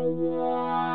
yeah.